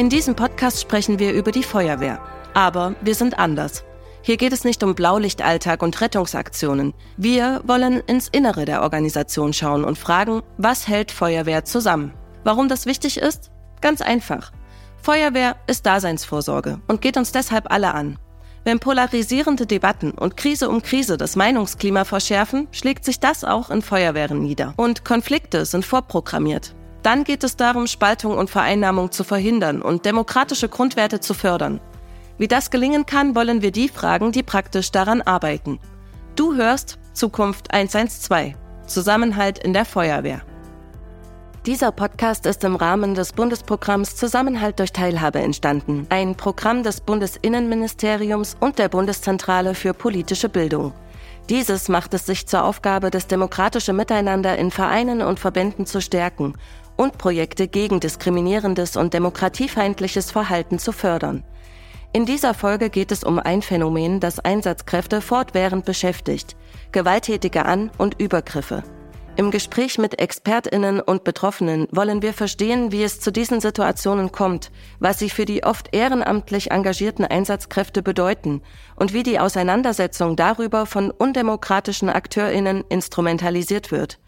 In diesem Podcast sprechen wir über die Feuerwehr. Aber wir sind anders. Hier geht es nicht um Blaulichtalltag und Rettungsaktionen. Wir wollen ins Innere der Organisation schauen und fragen, was hält Feuerwehr zusammen? Warum das wichtig ist? Ganz einfach. Feuerwehr ist Daseinsvorsorge und geht uns deshalb alle an. Wenn polarisierende Debatten und Krise um Krise das Meinungsklima verschärfen, schlägt sich das auch in Feuerwehren nieder. Und Konflikte sind vorprogrammiert. Dann geht es darum, Spaltung und Vereinnahmung zu verhindern und demokratische Grundwerte zu fördern. Wie das gelingen kann, wollen wir die fragen, die praktisch daran arbeiten. Du hörst Zukunft 112. Zusammenhalt in der Feuerwehr. Dieser Podcast ist im Rahmen des Bundesprogramms Zusammenhalt durch Teilhabe entstanden, ein Programm des Bundesinnenministeriums und der Bundeszentrale für politische Bildung. Dieses macht es sich zur Aufgabe, das demokratische Miteinander in Vereinen und Verbänden zu stärken und Projekte gegen diskriminierendes und demokratiefeindliches Verhalten zu fördern. In dieser Folge geht es um ein Phänomen, das Einsatzkräfte fortwährend beschäftigt, gewalttätige An- und Übergriffe. Im Gespräch mit Expertinnen und Betroffenen wollen wir verstehen, wie es zu diesen Situationen kommt, was sie für die oft ehrenamtlich engagierten Einsatzkräfte bedeuten und wie die Auseinandersetzung darüber von undemokratischen Akteurinnen instrumentalisiert wird.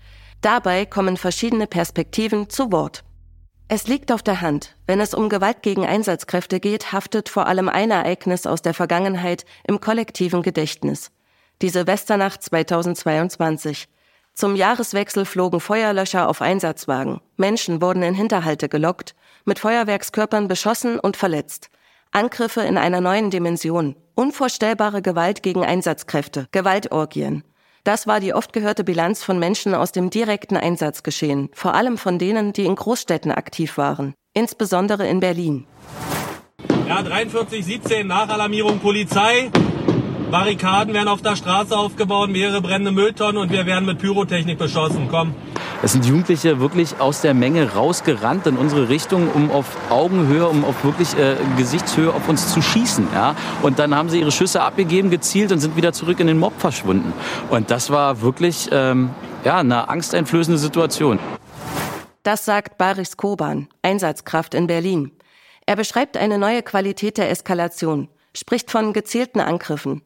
Dabei kommen verschiedene Perspektiven zu Wort. Es liegt auf der Hand, wenn es um Gewalt gegen Einsatzkräfte geht, haftet vor allem ein Ereignis aus der Vergangenheit im kollektiven Gedächtnis. Die Silvesternacht 2022. Zum Jahreswechsel flogen Feuerlöscher auf Einsatzwagen. Menschen wurden in Hinterhalte gelockt, mit Feuerwerkskörpern beschossen und verletzt. Angriffe in einer neuen Dimension. Unvorstellbare Gewalt gegen Einsatzkräfte. Gewaltorgien. Das war die oft gehörte Bilanz von Menschen aus dem direkten Einsatzgeschehen, vor allem von denen, die in Großstädten aktiv waren, insbesondere in Berlin. Ja, 4317 Nachalarmierung Polizei. Barrikaden werden auf der Straße aufgebaut, mehrere brennende Mülltonnen und wir werden mit Pyrotechnik beschossen. Komm. Es sind Jugendliche wirklich aus der Menge rausgerannt in unsere Richtung, um auf Augenhöhe, um auf wirklich äh, Gesichtshöhe auf uns zu schießen. Ja? Und dann haben sie ihre Schüsse abgegeben, gezielt und sind wieder zurück in den Mob verschwunden. Und das war wirklich ähm, ja, eine angsteinflößende Situation. Das sagt Baris Koban, Einsatzkraft in Berlin. Er beschreibt eine neue Qualität der Eskalation, spricht von gezielten Angriffen.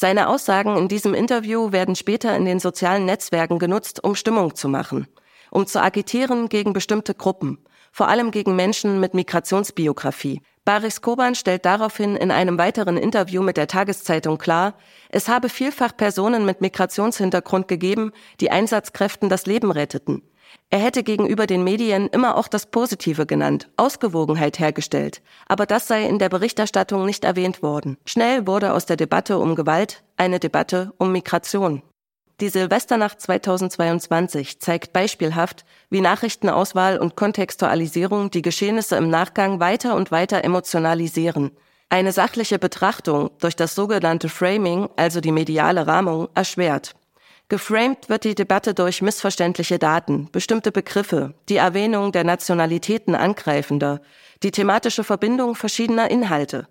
Seine Aussagen in diesem Interview werden später in den sozialen Netzwerken genutzt, um Stimmung zu machen, um zu agitieren gegen bestimmte Gruppen, vor allem gegen Menschen mit Migrationsbiografie. Baris Koban stellt daraufhin in einem weiteren Interview mit der Tageszeitung klar, es habe vielfach Personen mit Migrationshintergrund gegeben, die Einsatzkräften das Leben retteten. Er hätte gegenüber den Medien immer auch das Positive genannt, Ausgewogenheit hergestellt, aber das sei in der Berichterstattung nicht erwähnt worden. Schnell wurde aus der Debatte um Gewalt eine Debatte um Migration. Die Silvesternacht 2022 zeigt beispielhaft, wie Nachrichtenauswahl und Kontextualisierung die Geschehnisse im Nachgang weiter und weiter emotionalisieren. Eine sachliche Betrachtung durch das sogenannte Framing, also die mediale Rahmung, erschwert. Geframed wird die Debatte durch missverständliche Daten, bestimmte Begriffe, die Erwähnung der Nationalitäten angreifender, die thematische Verbindung verschiedener Inhalte.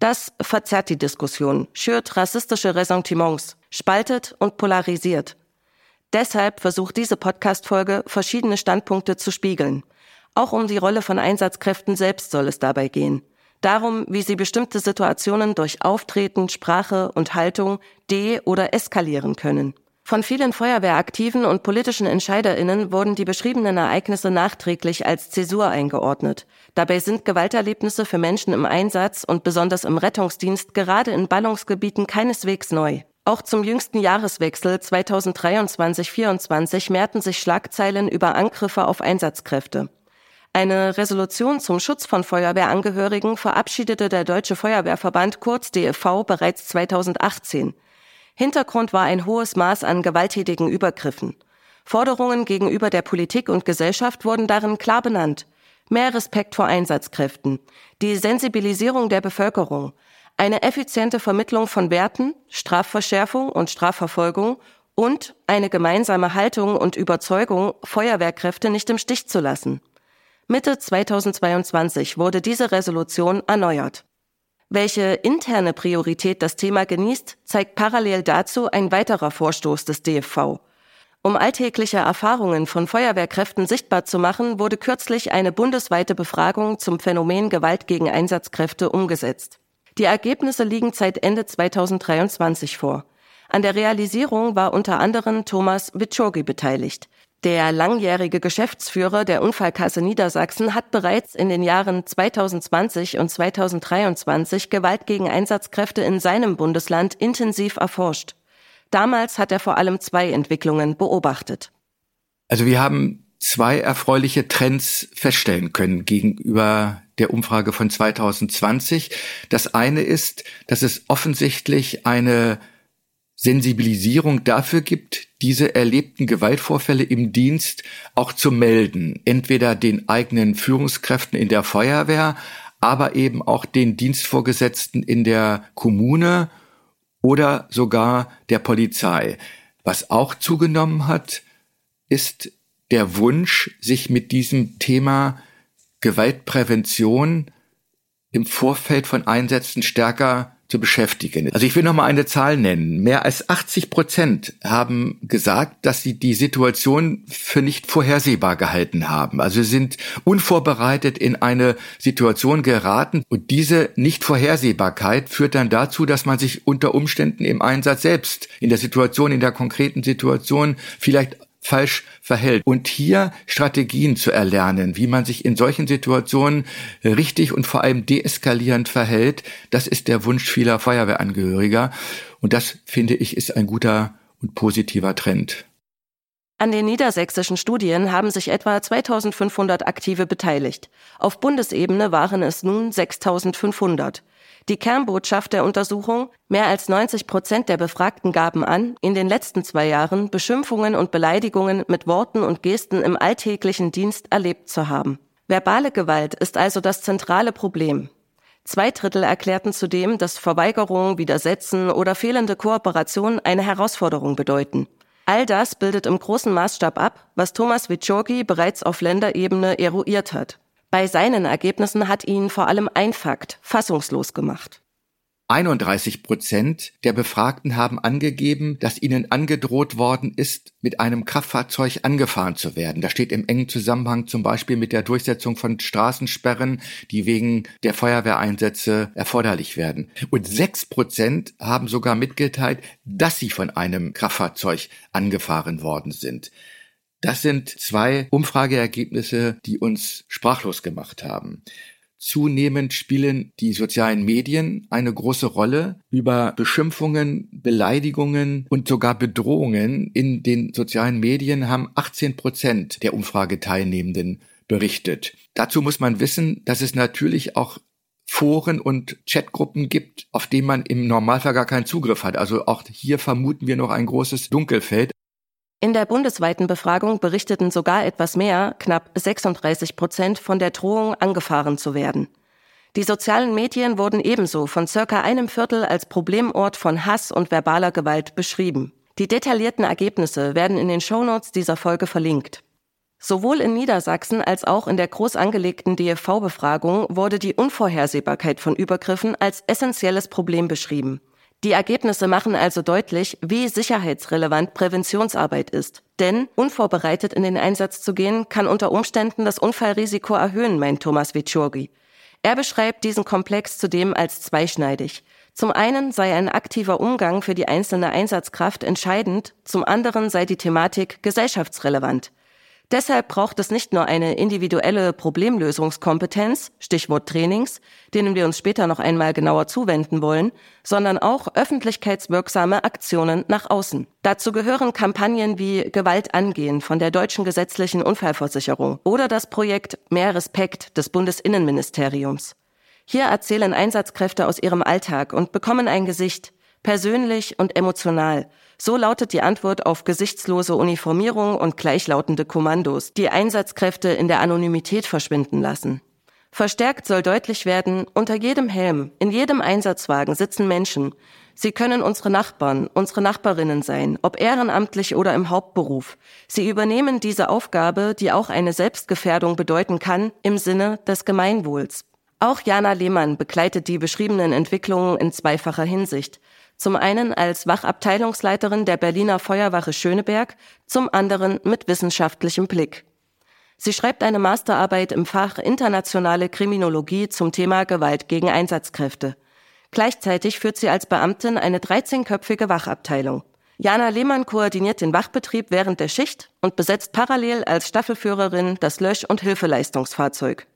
Das verzerrt die Diskussion, schürt rassistische Ressentiments, spaltet und polarisiert. Deshalb versucht diese Podcast-Folge, verschiedene Standpunkte zu spiegeln. Auch um die Rolle von Einsatzkräften selbst soll es dabei gehen. Darum, wie sie bestimmte Situationen durch Auftreten, Sprache und Haltung de- oder eskalieren können. Von vielen Feuerwehraktiven und politischen Entscheiderinnen wurden die beschriebenen Ereignisse nachträglich als Zäsur eingeordnet. Dabei sind Gewalterlebnisse für Menschen im Einsatz und besonders im Rettungsdienst gerade in Ballungsgebieten keineswegs neu. Auch zum jüngsten Jahreswechsel 2023-24 mehrten sich Schlagzeilen über Angriffe auf Einsatzkräfte. Eine Resolution zum Schutz von Feuerwehrangehörigen verabschiedete der Deutsche Feuerwehrverband kurz DFV bereits 2018. Hintergrund war ein hohes Maß an gewalttätigen Übergriffen. Forderungen gegenüber der Politik und Gesellschaft wurden darin klar benannt. Mehr Respekt vor Einsatzkräften, die Sensibilisierung der Bevölkerung, eine effiziente Vermittlung von Werten, Strafverschärfung und Strafverfolgung und eine gemeinsame Haltung und Überzeugung, Feuerwehrkräfte nicht im Stich zu lassen. Mitte 2022 wurde diese Resolution erneuert. Welche interne Priorität das Thema genießt, zeigt parallel dazu ein weiterer Vorstoß des DFV. Um alltägliche Erfahrungen von Feuerwehrkräften sichtbar zu machen, wurde kürzlich eine bundesweite Befragung zum Phänomen Gewalt gegen Einsatzkräfte umgesetzt. Die Ergebnisse liegen seit Ende 2023 vor. An der Realisierung war unter anderem Thomas Witschogi beteiligt. Der langjährige Geschäftsführer der Unfallkasse Niedersachsen hat bereits in den Jahren 2020 und 2023 Gewalt gegen Einsatzkräfte in seinem Bundesland intensiv erforscht. Damals hat er vor allem zwei Entwicklungen beobachtet. Also wir haben zwei erfreuliche Trends feststellen können gegenüber der Umfrage von 2020. Das eine ist, dass es offensichtlich eine Sensibilisierung dafür gibt, diese erlebten Gewaltvorfälle im Dienst auch zu melden. Entweder den eigenen Führungskräften in der Feuerwehr, aber eben auch den Dienstvorgesetzten in der Kommune oder sogar der Polizei. Was auch zugenommen hat, ist der Wunsch, sich mit diesem Thema Gewaltprävention im Vorfeld von Einsätzen stärker zu beschäftigen. Also ich will noch mal eine Zahl nennen. Mehr als 80 Prozent haben gesagt, dass sie die Situation für nicht vorhersehbar gehalten haben. Also sind unvorbereitet in eine Situation geraten und diese Nichtvorhersehbarkeit führt dann dazu, dass man sich unter Umständen im Einsatz selbst in der Situation, in der konkreten Situation vielleicht falsch verhält. Und hier Strategien zu erlernen, wie man sich in solchen Situationen richtig und vor allem deeskalierend verhält, das ist der Wunsch vieler Feuerwehrangehöriger. Und das, finde ich, ist ein guter und positiver Trend. An den niedersächsischen Studien haben sich etwa 2500 Aktive beteiligt. Auf Bundesebene waren es nun 6500. Die Kernbotschaft der Untersuchung, mehr als 90 Prozent der Befragten gaben an, in den letzten zwei Jahren Beschimpfungen und Beleidigungen mit Worten und Gesten im alltäglichen Dienst erlebt zu haben. Verbale Gewalt ist also das zentrale Problem. Zwei Drittel erklärten zudem, dass Verweigerung, Widersetzen oder fehlende Kooperation eine Herausforderung bedeuten. All das bildet im großen Maßstab ab, was Thomas Witschogi bereits auf Länderebene eruiert hat. Bei seinen Ergebnissen hat ihn vor allem ein Fakt fassungslos gemacht. 31 Prozent der Befragten haben angegeben, dass ihnen angedroht worden ist, mit einem Kraftfahrzeug angefahren zu werden. Das steht im engen Zusammenhang zum Beispiel mit der Durchsetzung von Straßensperren, die wegen der Feuerwehreinsätze erforderlich werden. Und sechs Prozent haben sogar mitgeteilt, dass sie von einem Kraftfahrzeug angefahren worden sind. Das sind zwei Umfrageergebnisse, die uns sprachlos gemacht haben. Zunehmend spielen die sozialen Medien eine große Rolle. Über Beschimpfungen, Beleidigungen und sogar Bedrohungen in den sozialen Medien haben 18 Prozent der Umfrageteilnehmenden berichtet. Dazu muss man wissen, dass es natürlich auch Foren und Chatgruppen gibt, auf denen man im Normalfall gar keinen Zugriff hat. Also auch hier vermuten wir noch ein großes Dunkelfeld. In der bundesweiten Befragung berichteten sogar etwas mehr, knapp 36 Prozent, von der Drohung, angefahren zu werden. Die sozialen Medien wurden ebenso von circa einem Viertel als Problemort von Hass und verbaler Gewalt beschrieben. Die detaillierten Ergebnisse werden in den Shownotes dieser Folge verlinkt. Sowohl in Niedersachsen als auch in der groß angelegten DFV-Befragung wurde die Unvorhersehbarkeit von Übergriffen als essentielles Problem beschrieben. Die Ergebnisse machen also deutlich, wie sicherheitsrelevant Präventionsarbeit ist. Denn unvorbereitet in den Einsatz zu gehen, kann unter Umständen das Unfallrisiko erhöhen, meint Thomas Vichurgi. Er beschreibt diesen Komplex zudem als zweischneidig. Zum einen sei ein aktiver Umgang für die einzelne Einsatzkraft entscheidend, zum anderen sei die Thematik gesellschaftsrelevant. Deshalb braucht es nicht nur eine individuelle Problemlösungskompetenz, Stichwort Trainings, denen wir uns später noch einmal genauer zuwenden wollen, sondern auch öffentlichkeitswirksame Aktionen nach außen. Dazu gehören Kampagnen wie Gewalt angehen von der Deutschen Gesetzlichen Unfallversicherung oder das Projekt Mehr Respekt des Bundesinnenministeriums. Hier erzählen Einsatzkräfte aus ihrem Alltag und bekommen ein Gesicht, persönlich und emotional, so lautet die Antwort auf gesichtslose Uniformierung und gleichlautende Kommandos, die Einsatzkräfte in der Anonymität verschwinden lassen. Verstärkt soll deutlich werden, unter jedem Helm, in jedem Einsatzwagen sitzen Menschen. Sie können unsere Nachbarn, unsere Nachbarinnen sein, ob ehrenamtlich oder im Hauptberuf. Sie übernehmen diese Aufgabe, die auch eine Selbstgefährdung bedeuten kann, im Sinne des Gemeinwohls. Auch Jana Lehmann begleitet die beschriebenen Entwicklungen in zweifacher Hinsicht. Zum einen als Wachabteilungsleiterin der Berliner Feuerwache Schöneberg, zum anderen mit wissenschaftlichem Blick. Sie schreibt eine Masterarbeit im Fach Internationale Kriminologie zum Thema Gewalt gegen Einsatzkräfte. Gleichzeitig führt sie als Beamtin eine 13-köpfige Wachabteilung. Jana Lehmann koordiniert den Wachbetrieb während der Schicht und besetzt parallel als Staffelführerin das Lösch- und Hilfeleistungsfahrzeug.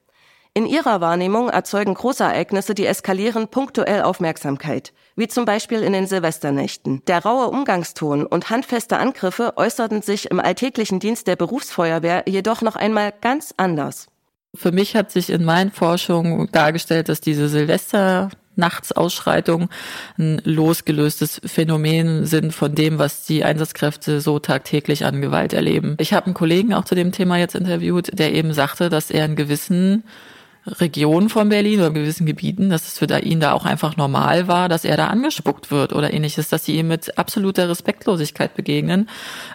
In ihrer Wahrnehmung erzeugen Großereignisse, die eskalieren, punktuell Aufmerksamkeit, wie zum Beispiel in den Silvesternächten. Der raue Umgangston und handfeste Angriffe äußerten sich im alltäglichen Dienst der Berufsfeuerwehr jedoch noch einmal ganz anders. Für mich hat sich in meinen Forschungen dargestellt, dass diese Silvester Nachtsausschreitungen ein losgelöstes Phänomen sind von dem, was die Einsatzkräfte so tagtäglich an Gewalt erleben. Ich habe einen Kollegen auch zu dem Thema jetzt interviewt, der eben sagte, dass er einen gewissen Regionen von Berlin oder gewissen Gebieten, dass es für ihn da auch einfach normal war, dass er da angespuckt wird oder ähnliches, dass sie ihm mit absoluter Respektlosigkeit begegnen,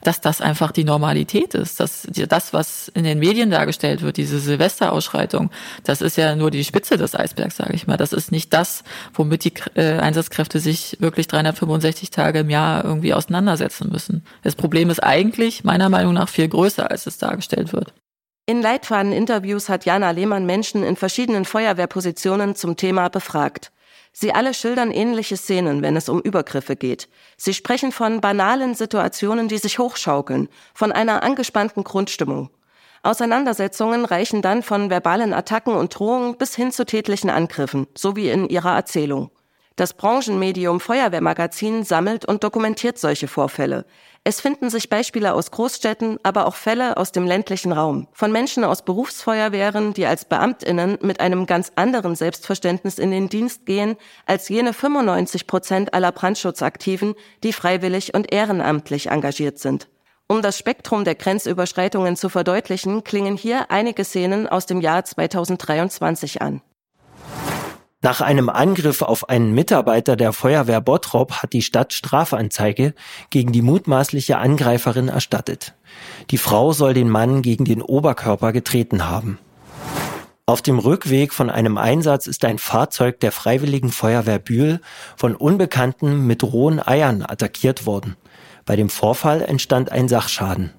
dass das einfach die Normalität ist, dass das, was in den Medien dargestellt wird, diese Silvesterausschreitung, das ist ja nur die Spitze des Eisbergs, sage ich mal. Das ist nicht das, womit die äh, Einsatzkräfte sich wirklich 365 Tage im Jahr irgendwie auseinandersetzen müssen. Das Problem ist eigentlich meiner Meinung nach viel größer, als es dargestellt wird. In Leitfaden-Interviews hat Jana Lehmann Menschen in verschiedenen Feuerwehrpositionen zum Thema befragt. Sie alle schildern ähnliche Szenen, wenn es um Übergriffe geht. Sie sprechen von banalen Situationen, die sich hochschaukeln, von einer angespannten Grundstimmung. Auseinandersetzungen reichen dann von verbalen Attacken und Drohungen bis hin zu tätlichen Angriffen, so wie in ihrer Erzählung. Das Branchenmedium Feuerwehrmagazin sammelt und dokumentiert solche Vorfälle. Es finden sich Beispiele aus Großstädten, aber auch Fälle aus dem ländlichen Raum. Von Menschen aus Berufsfeuerwehren, die als Beamtinnen mit einem ganz anderen Selbstverständnis in den Dienst gehen, als jene 95 Prozent aller Brandschutzaktiven, die freiwillig und ehrenamtlich engagiert sind. Um das Spektrum der Grenzüberschreitungen zu verdeutlichen, klingen hier einige Szenen aus dem Jahr 2023 an. Nach einem Angriff auf einen Mitarbeiter der Feuerwehr Bottrop hat die Stadt Strafanzeige gegen die mutmaßliche Angreiferin erstattet. Die Frau soll den Mann gegen den Oberkörper getreten haben. Auf dem Rückweg von einem Einsatz ist ein Fahrzeug der Freiwilligen Feuerwehr Bühl von Unbekannten mit rohen Eiern attackiert worden. Bei dem Vorfall entstand ein Sachschaden.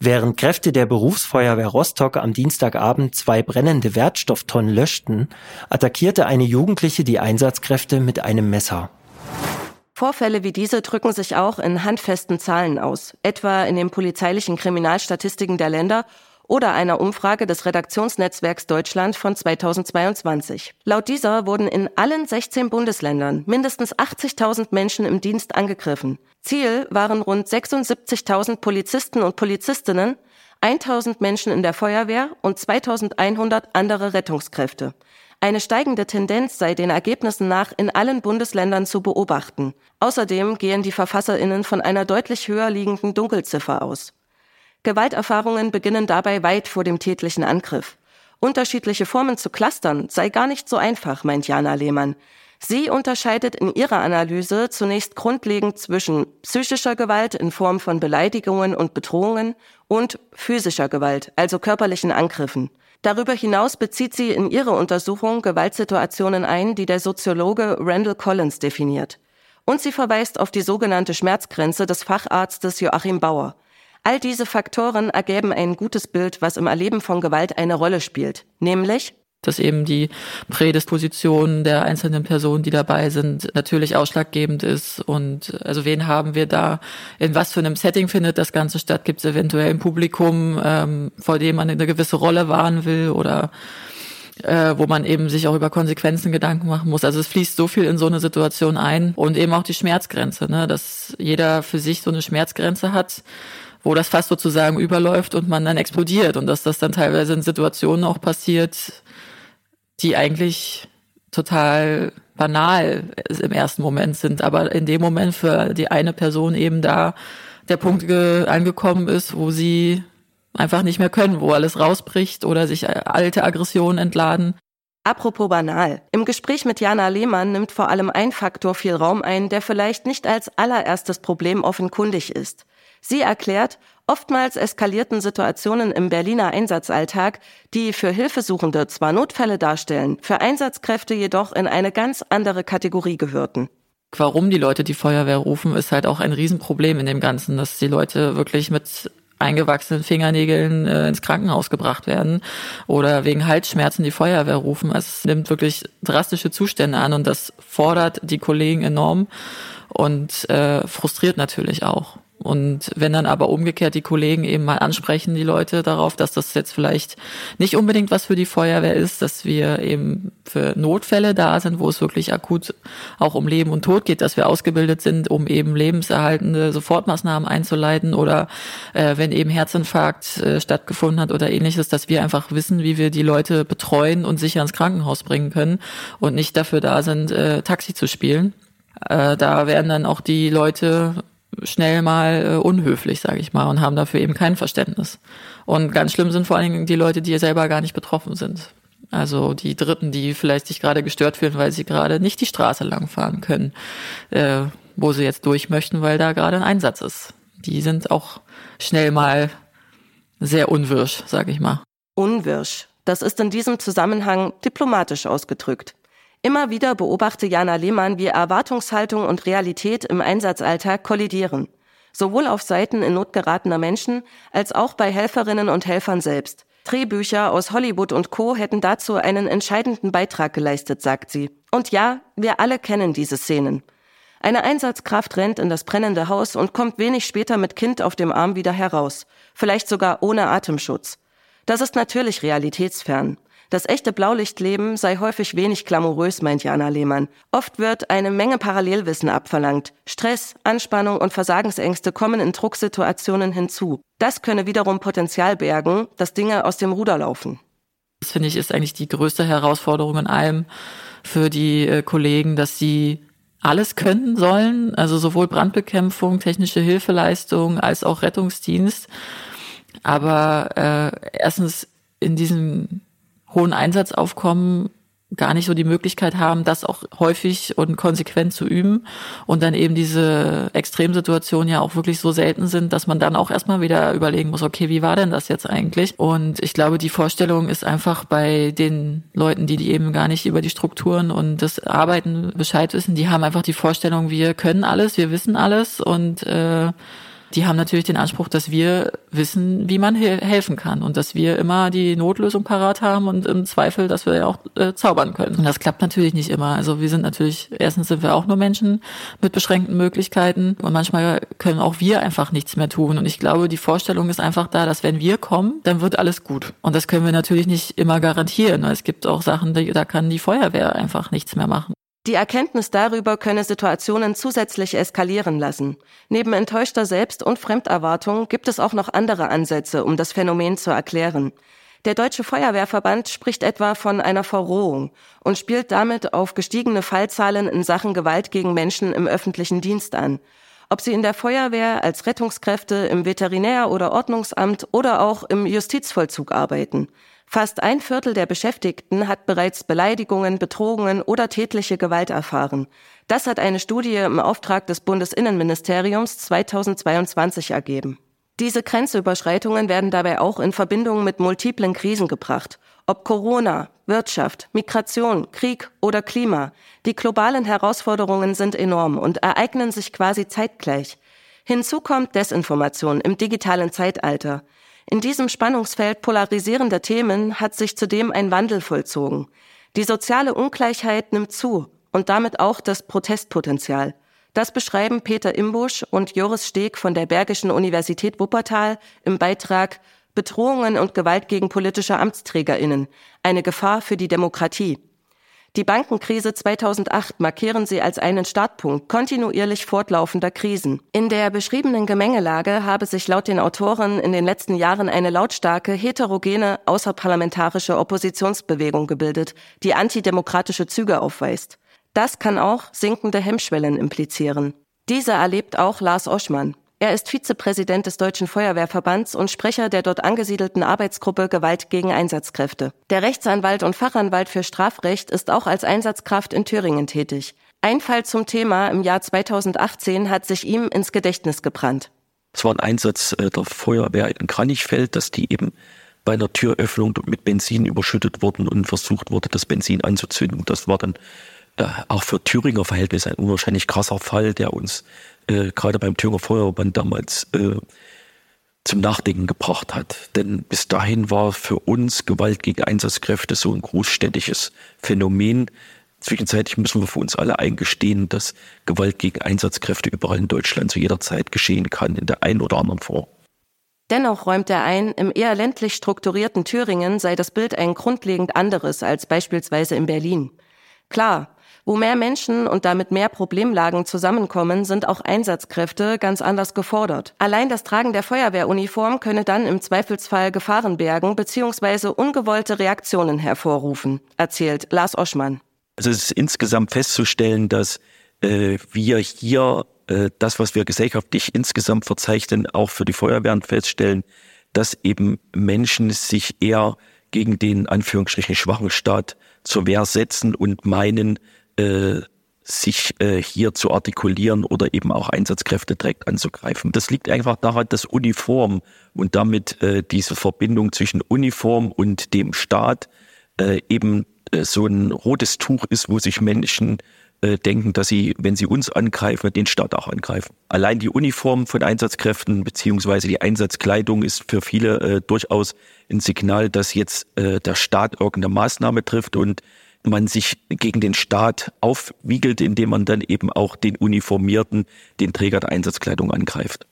Während Kräfte der Berufsfeuerwehr Rostock am Dienstagabend zwei brennende Wertstofftonnen löschten, attackierte eine Jugendliche die Einsatzkräfte mit einem Messer. Vorfälle wie diese drücken sich auch in handfesten Zahlen aus, etwa in den polizeilichen Kriminalstatistiken der Länder oder einer Umfrage des Redaktionsnetzwerks Deutschland von 2022. Laut dieser wurden in allen 16 Bundesländern mindestens 80.000 Menschen im Dienst angegriffen. Ziel waren rund 76.000 Polizisten und Polizistinnen, 1.000 Menschen in der Feuerwehr und 2.100 andere Rettungskräfte. Eine steigende Tendenz sei den Ergebnissen nach in allen Bundesländern zu beobachten. Außerdem gehen die Verfasserinnen von einer deutlich höher liegenden Dunkelziffer aus. Gewalterfahrungen beginnen dabei weit vor dem tätlichen Angriff. Unterschiedliche Formen zu clustern sei gar nicht so einfach, meint Jana Lehmann. Sie unterscheidet in ihrer Analyse zunächst grundlegend zwischen psychischer Gewalt in Form von Beleidigungen und Bedrohungen und physischer Gewalt, also körperlichen Angriffen. Darüber hinaus bezieht sie in ihrer Untersuchung Gewaltsituationen ein, die der Soziologe Randall Collins definiert. Und sie verweist auf die sogenannte Schmerzgrenze des Facharztes Joachim Bauer. All diese Faktoren ergeben ein gutes Bild, was im Erleben von Gewalt eine Rolle spielt, nämlich dass eben die Prädisposition der einzelnen Personen, die dabei sind, natürlich ausschlaggebend ist. Und also wen haben wir da? In was für einem Setting findet das Ganze statt? Gibt es eventuell ein Publikum, ähm, vor dem man eine gewisse Rolle wahren will oder äh, wo man eben sich auch über Konsequenzen Gedanken machen muss. Also es fließt so viel in so eine Situation ein und eben auch die Schmerzgrenze, ne? dass jeder für sich so eine Schmerzgrenze hat wo das fast sozusagen überläuft und man dann explodiert und dass das dann teilweise in Situationen auch passiert, die eigentlich total banal im ersten Moment sind, aber in dem Moment für die eine Person eben da der Punkt angekommen ist, wo sie einfach nicht mehr können, wo alles rausbricht oder sich alte Aggressionen entladen. Apropos banal. Im Gespräch mit Jana Lehmann nimmt vor allem ein Faktor viel Raum ein, der vielleicht nicht als allererstes Problem offenkundig ist. Sie erklärt, oftmals eskalierten Situationen im Berliner Einsatzalltag, die für Hilfesuchende zwar Notfälle darstellen, für Einsatzkräfte jedoch in eine ganz andere Kategorie gehörten. warum die Leute die Feuerwehr rufen, ist halt auch ein Riesenproblem in dem Ganzen, dass die Leute wirklich mit eingewachsenen Fingernägeln äh, ins Krankenhaus gebracht werden oder wegen Halsschmerzen die Feuerwehr rufen. Es nimmt wirklich drastische Zustände an und das fordert die Kollegen enorm und äh, frustriert natürlich auch. Und wenn dann aber umgekehrt die Kollegen eben mal ansprechen, die Leute darauf, dass das jetzt vielleicht nicht unbedingt was für die Feuerwehr ist, dass wir eben für Notfälle da sind, wo es wirklich akut auch um Leben und Tod geht, dass wir ausgebildet sind, um eben lebenserhaltende Sofortmaßnahmen einzuleiten oder äh, wenn eben Herzinfarkt äh, stattgefunden hat oder ähnliches, dass wir einfach wissen, wie wir die Leute betreuen und sicher ins Krankenhaus bringen können und nicht dafür da sind, äh, Taxi zu spielen. Äh, da werden dann auch die Leute schnell mal äh, unhöflich, sage ich mal, und haben dafür eben kein Verständnis. Und ganz schlimm sind vor allen Dingen die Leute, die selber gar nicht betroffen sind. Also die Dritten, die vielleicht sich gerade gestört fühlen, weil sie gerade nicht die Straße langfahren können, äh, wo sie jetzt durch möchten, weil da gerade ein Einsatz ist. Die sind auch schnell mal sehr unwirsch, sage ich mal. Unwirsch. Das ist in diesem Zusammenhang diplomatisch ausgedrückt. Immer wieder beobachte Jana Lehmann, wie Erwartungshaltung und Realität im Einsatzalltag kollidieren. Sowohl auf Seiten in Not geratener Menschen als auch bei Helferinnen und Helfern selbst. Drehbücher aus Hollywood und Co. hätten dazu einen entscheidenden Beitrag geleistet, sagt sie. Und ja, wir alle kennen diese Szenen. Eine Einsatzkraft rennt in das brennende Haus und kommt wenig später mit Kind auf dem Arm wieder heraus. Vielleicht sogar ohne Atemschutz. Das ist natürlich realitätsfern. Das echte Blaulichtleben sei häufig wenig glamourös, meint Jana Lehmann. Oft wird eine Menge Parallelwissen abverlangt. Stress, Anspannung und Versagensängste kommen in Drucksituationen hinzu. Das könne wiederum Potenzial bergen, dass Dinge aus dem Ruder laufen. Das finde ich ist eigentlich die größte Herausforderung in allem für die äh, Kollegen, dass sie alles können sollen, also sowohl Brandbekämpfung, technische Hilfeleistung als auch Rettungsdienst. Aber äh, erstens in diesem hohen Einsatzaufkommen gar nicht so die Möglichkeit haben, das auch häufig und konsequent zu üben und dann eben diese Extremsituationen ja auch wirklich so selten sind, dass man dann auch erstmal wieder überlegen muss, okay, wie war denn das jetzt eigentlich? Und ich glaube, die Vorstellung ist einfach bei den Leuten, die, die eben gar nicht über die Strukturen und das Arbeiten Bescheid wissen, die haben einfach die Vorstellung, wir können alles, wir wissen alles und äh, die haben natürlich den Anspruch, dass wir wissen, wie man he helfen kann und dass wir immer die Notlösung parat haben und im Zweifel, dass wir ja auch äh, zaubern können. Und das klappt natürlich nicht immer. Also wir sind natürlich, erstens sind wir auch nur Menschen mit beschränkten Möglichkeiten und manchmal können auch wir einfach nichts mehr tun. Und ich glaube, die Vorstellung ist einfach da, dass wenn wir kommen, dann wird alles gut. Und das können wir natürlich nicht immer garantieren. Es gibt auch Sachen, da kann die Feuerwehr einfach nichts mehr machen. Die Erkenntnis darüber könne Situationen zusätzlich eskalieren lassen. Neben enttäuschter Selbst- und Fremderwartung gibt es auch noch andere Ansätze, um das Phänomen zu erklären. Der Deutsche Feuerwehrverband spricht etwa von einer Verrohung und spielt damit auf gestiegene Fallzahlen in Sachen Gewalt gegen Menschen im öffentlichen Dienst an. Ob sie in der Feuerwehr, als Rettungskräfte, im Veterinär- oder Ordnungsamt oder auch im Justizvollzug arbeiten. Fast ein Viertel der Beschäftigten hat bereits Beleidigungen, Betrogungen oder tätliche Gewalt erfahren. Das hat eine Studie im Auftrag des Bundesinnenministeriums 2022 ergeben. Diese Grenzüberschreitungen werden dabei auch in Verbindung mit multiplen Krisen gebracht. Ob Corona, Wirtschaft, Migration, Krieg oder Klima, die globalen Herausforderungen sind enorm und ereignen sich quasi zeitgleich. Hinzu kommt Desinformation im digitalen Zeitalter. In diesem Spannungsfeld polarisierender Themen hat sich zudem ein Wandel vollzogen. Die soziale Ungleichheit nimmt zu und damit auch das Protestpotenzial. Das beschreiben Peter Imbusch und Joris Steg von der Bergischen Universität Wuppertal im Beitrag Bedrohungen und Gewalt gegen politische Amtsträgerinnen, eine Gefahr für die Demokratie. Die Bankenkrise 2008 markieren sie als einen Startpunkt kontinuierlich fortlaufender Krisen. In der beschriebenen Gemengelage habe sich laut den Autoren in den letzten Jahren eine lautstarke, heterogene, außerparlamentarische Oppositionsbewegung gebildet, die antidemokratische Züge aufweist. Das kann auch sinkende Hemmschwellen implizieren. Diese erlebt auch Lars Oschmann. Er ist Vizepräsident des Deutschen Feuerwehrverbands und Sprecher der dort angesiedelten Arbeitsgruppe Gewalt gegen Einsatzkräfte. Der Rechtsanwalt und Fachanwalt für Strafrecht ist auch als Einsatzkraft in Thüringen tätig. Ein Fall zum Thema im Jahr 2018 hat sich ihm ins Gedächtnis gebrannt. Es war ein Einsatz äh, der Feuerwehr in Kranichfeld, dass die eben bei einer Türöffnung mit Benzin überschüttet wurden und versucht wurde, das Benzin anzuzünden. Das war dann äh, auch für Thüringer Verhältnisse ein unwahrscheinlich krasser Fall, der uns äh, gerade beim Thüringer Feuerwehrmann damals äh, zum Nachdenken gebracht hat. Denn bis dahin war für uns Gewalt gegen Einsatzkräfte so ein großstädtisches Phänomen. Zwischenzeitlich müssen wir für uns alle eingestehen, dass Gewalt gegen Einsatzkräfte überall in Deutschland zu jeder Zeit geschehen kann, in der einen oder anderen Form. Dennoch räumt er ein, im eher ländlich strukturierten Thüringen sei das Bild ein grundlegend anderes als beispielsweise in Berlin. Klar, wo mehr Menschen und damit mehr Problemlagen zusammenkommen, sind auch Einsatzkräfte ganz anders gefordert. Allein das Tragen der Feuerwehruniform könne dann im Zweifelsfall Gefahren bergen bzw. ungewollte Reaktionen hervorrufen, erzählt Lars Oschmann. Also es ist insgesamt festzustellen, dass äh, wir hier äh, das, was wir gesellschaftlich insgesamt verzeichnen, auch für die Feuerwehren feststellen, dass eben Menschen sich eher gegen den Anführungsstrichen schwachen Staat zur Wehr setzen und meinen, äh, sich äh, hier zu artikulieren oder eben auch Einsatzkräfte direkt anzugreifen. Das liegt einfach daran, dass Uniform und damit äh, diese Verbindung zwischen Uniform und dem Staat äh, eben äh, so ein rotes Tuch ist, wo sich Menschen äh, denken, dass sie, wenn sie uns angreifen, den Staat auch angreifen. Allein die Uniform von Einsatzkräften beziehungsweise die Einsatzkleidung ist für viele äh, durchaus ein Signal, dass jetzt äh, der Staat irgendeine Maßnahme trifft und man sich gegen den Staat aufwiegelt, indem man dann eben auch den Uniformierten, den Träger der Einsatzkleidung angreift.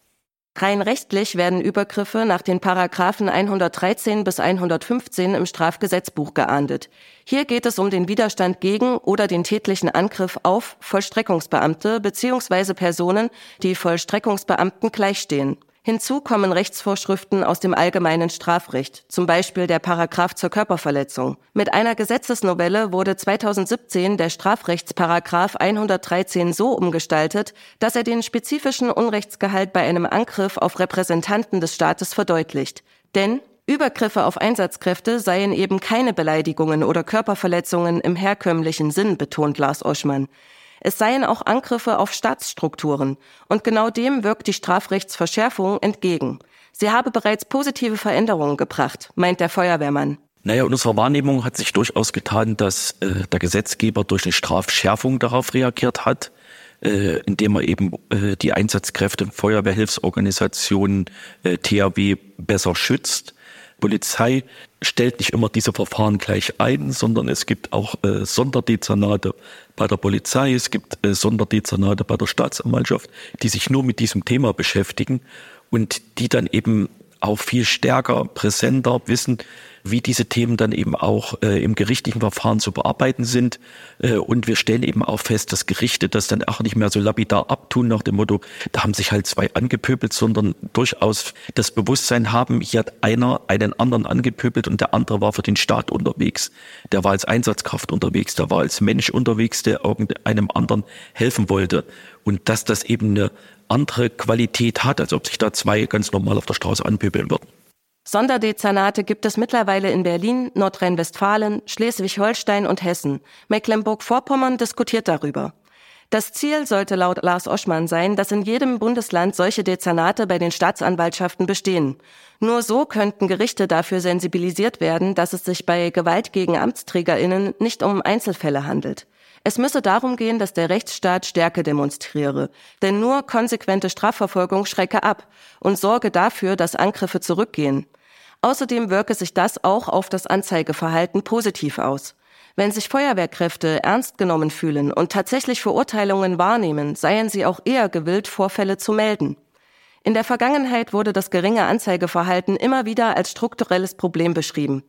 Rein rechtlich werden Übergriffe nach den Paragraphen 113 bis 115 im Strafgesetzbuch geahndet. Hier geht es um den Widerstand gegen oder den tätlichen Angriff auf Vollstreckungsbeamte bzw. Personen, die Vollstreckungsbeamten gleichstehen. Hinzu kommen Rechtsvorschriften aus dem allgemeinen Strafrecht, zum Beispiel der Paragraph zur Körperverletzung. Mit einer Gesetzesnovelle wurde 2017 der Strafrechtsparagraph 113 so umgestaltet, dass er den spezifischen Unrechtsgehalt bei einem Angriff auf Repräsentanten des Staates verdeutlicht. Denn Übergriffe auf Einsatzkräfte seien eben keine Beleidigungen oder Körperverletzungen im herkömmlichen Sinn, betont Lars Oschmann. Es seien auch Angriffe auf Staatsstrukturen. Und genau dem wirkt die Strafrechtsverschärfung entgegen. Sie habe bereits positive Veränderungen gebracht, meint der Feuerwehrmann. Naja, in unserer Wahrnehmung hat sich durchaus getan, dass äh, der Gesetzgeber durch eine Strafschärfung darauf reagiert hat, äh, indem er eben äh, die Einsatzkräfte, Feuerwehrhilfsorganisationen, äh, THW besser schützt. Polizei stellt nicht immer diese Verfahren gleich ein, sondern es gibt auch äh, Sonderdezernate bei der Polizei, es gibt äh, Sonderdezernate bei der Staatsanwaltschaft, die sich nur mit diesem Thema beschäftigen und die dann eben auch viel stärker, präsenter wissen, wie diese Themen dann eben auch äh, im gerichtlichen Verfahren zu bearbeiten sind. Äh, und wir stellen eben auch fest, dass Gerichte das dann auch nicht mehr so lapidar abtun nach dem Motto, da haben sich halt zwei angepöbelt, sondern durchaus das Bewusstsein haben, hier hat einer einen anderen angepöbelt und der andere war für den Staat unterwegs. Der war als Einsatzkraft unterwegs, der war als Mensch unterwegs, der irgendeinem anderen helfen wollte. Und dass das eben eine andere Qualität hat, als ob sich da zwei ganz normal auf der Straße anpöbeln würden. Sonderdezernate gibt es mittlerweile in Berlin, Nordrhein-Westfalen, Schleswig-Holstein und Hessen. Mecklenburg-Vorpommern diskutiert darüber. Das Ziel sollte laut Lars Oschmann sein, dass in jedem Bundesland solche Dezernate bei den Staatsanwaltschaften bestehen. Nur so könnten Gerichte dafür sensibilisiert werden, dass es sich bei Gewalt gegen Amtsträgerinnen nicht um Einzelfälle handelt. Es müsse darum gehen, dass der Rechtsstaat Stärke demonstriere. Denn nur konsequente Strafverfolgung schrecke ab und sorge dafür, dass Angriffe zurückgehen. Außerdem wirke sich das auch auf das Anzeigeverhalten positiv aus. Wenn sich Feuerwehrkräfte ernst genommen fühlen und tatsächlich Verurteilungen wahrnehmen, seien sie auch eher gewillt, Vorfälle zu melden. In der Vergangenheit wurde das geringe Anzeigeverhalten immer wieder als strukturelles Problem beschrieben.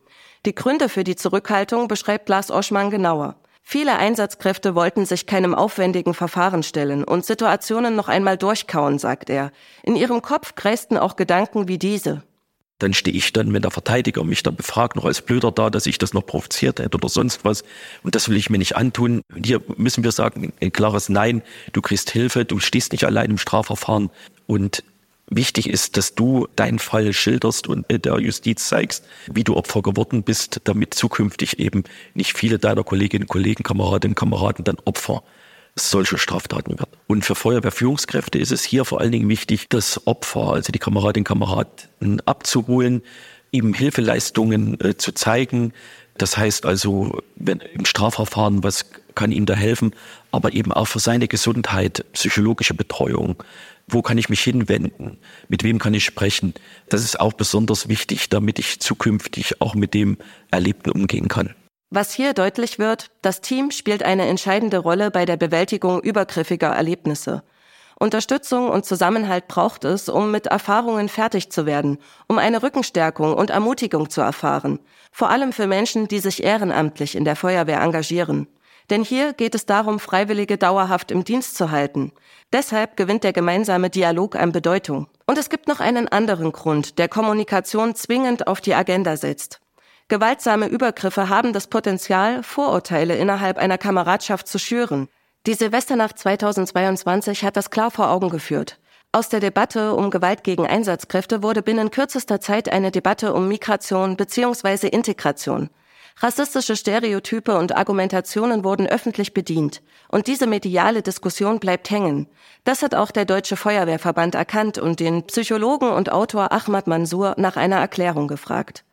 Die Gründe für die Zurückhaltung beschreibt Lars Oschmann genauer. Viele Einsatzkräfte wollten sich keinem aufwendigen Verfahren stellen und Situationen noch einmal durchkauen, sagt er. In ihrem Kopf kreisten auch Gedanken wie diese dann stehe ich dann, wenn der Verteidiger mich dann befragt, noch als Blöder da, dass ich das noch provoziert hätte oder sonst was. Und das will ich mir nicht antun. Und hier müssen wir sagen, ein klares Nein, du kriegst Hilfe, du stehst nicht allein im Strafverfahren. Und wichtig ist, dass du deinen Fall schilderst und der Justiz zeigst, wie du Opfer geworden bist, damit zukünftig eben nicht viele deiner Kolleginnen, Kollegen, Kameradinnen, Kameraden dann Opfer solche Straftaten werden. Und für Feuerwehrführungskräfte ist es hier vor allen Dingen wichtig, das Opfer, also die Kameradinnen und Kameraden abzuholen, ihm Hilfeleistungen äh, zu zeigen. Das heißt also, wenn im Strafverfahren was kann ihm da helfen, aber eben auch für seine Gesundheit, psychologische Betreuung. Wo kann ich mich hinwenden? Mit wem kann ich sprechen? Das ist auch besonders wichtig, damit ich zukünftig auch mit dem Erlebten umgehen kann. Was hier deutlich wird, das Team spielt eine entscheidende Rolle bei der Bewältigung übergriffiger Erlebnisse. Unterstützung und Zusammenhalt braucht es, um mit Erfahrungen fertig zu werden, um eine Rückenstärkung und Ermutigung zu erfahren, vor allem für Menschen, die sich ehrenamtlich in der Feuerwehr engagieren. Denn hier geht es darum, Freiwillige dauerhaft im Dienst zu halten. Deshalb gewinnt der gemeinsame Dialog an Bedeutung. Und es gibt noch einen anderen Grund, der Kommunikation zwingend auf die Agenda setzt. Gewaltsame Übergriffe haben das Potenzial, Vorurteile innerhalb einer Kameradschaft zu schüren. Die Silvesternacht 2022 hat das klar vor Augen geführt. Aus der Debatte um Gewalt gegen Einsatzkräfte wurde binnen kürzester Zeit eine Debatte um Migration bzw. Integration. Rassistische Stereotype und Argumentationen wurden öffentlich bedient. Und diese mediale Diskussion bleibt hängen. Das hat auch der Deutsche Feuerwehrverband erkannt und den Psychologen und Autor Ahmad Mansour nach einer Erklärung gefragt.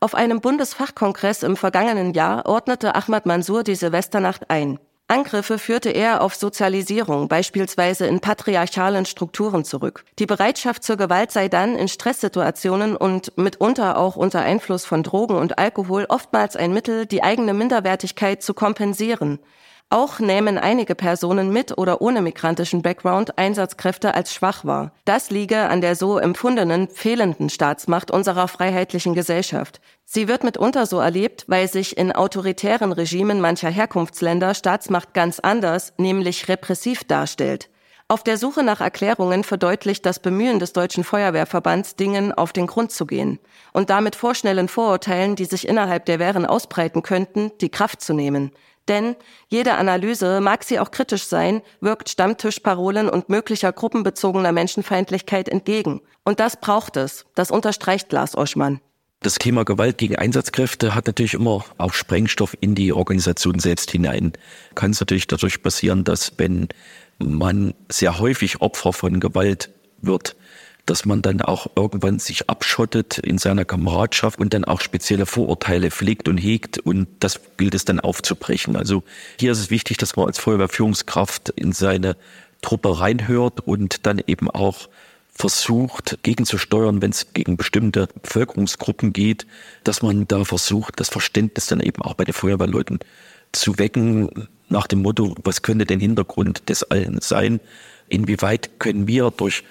Auf einem Bundesfachkongress im vergangenen Jahr ordnete Ahmad Mansour die Silvesternacht ein. Angriffe führte er auf Sozialisierung, beispielsweise in patriarchalen Strukturen zurück. Die Bereitschaft zur Gewalt sei dann in Stresssituationen und mitunter auch unter Einfluss von Drogen und Alkohol oftmals ein Mittel, die eigene Minderwertigkeit zu kompensieren. Auch nehmen einige Personen mit oder ohne migrantischen Background Einsatzkräfte als schwach wahr. Das liege an der so empfundenen fehlenden Staatsmacht unserer freiheitlichen Gesellschaft. Sie wird mitunter so erlebt, weil sich in autoritären Regimen mancher Herkunftsländer Staatsmacht ganz anders, nämlich repressiv darstellt. Auf der Suche nach Erklärungen verdeutlicht das Bemühen des Deutschen Feuerwehrverbands, Dingen auf den Grund zu gehen und damit vorschnellen Vorurteilen, die sich innerhalb der Wehren ausbreiten könnten, die Kraft zu nehmen. Denn jede Analyse, mag sie auch kritisch sein, wirkt Stammtischparolen und möglicher gruppenbezogener Menschenfeindlichkeit entgegen. Und das braucht es. Das unterstreicht Lars Oschmann. Das Thema Gewalt gegen Einsatzkräfte hat natürlich immer auch Sprengstoff in die Organisation selbst hinein. Kann es natürlich dadurch passieren, dass wenn man sehr häufig Opfer von Gewalt wird, dass man dann auch irgendwann sich abschottet in seiner Kameradschaft und dann auch spezielle Vorurteile pflegt und hegt und das gilt es dann aufzubrechen. Also hier ist es wichtig, dass man als Feuerwehrführungskraft in seine Truppe reinhört und dann eben auch versucht, gegenzusteuern, wenn es gegen bestimmte Bevölkerungsgruppen geht, dass man da versucht, das Verständnis dann eben auch bei den Feuerwehrleuten zu wecken, nach dem Motto, was könnte denn Hintergrund des allen sein? Inwieweit können wir durch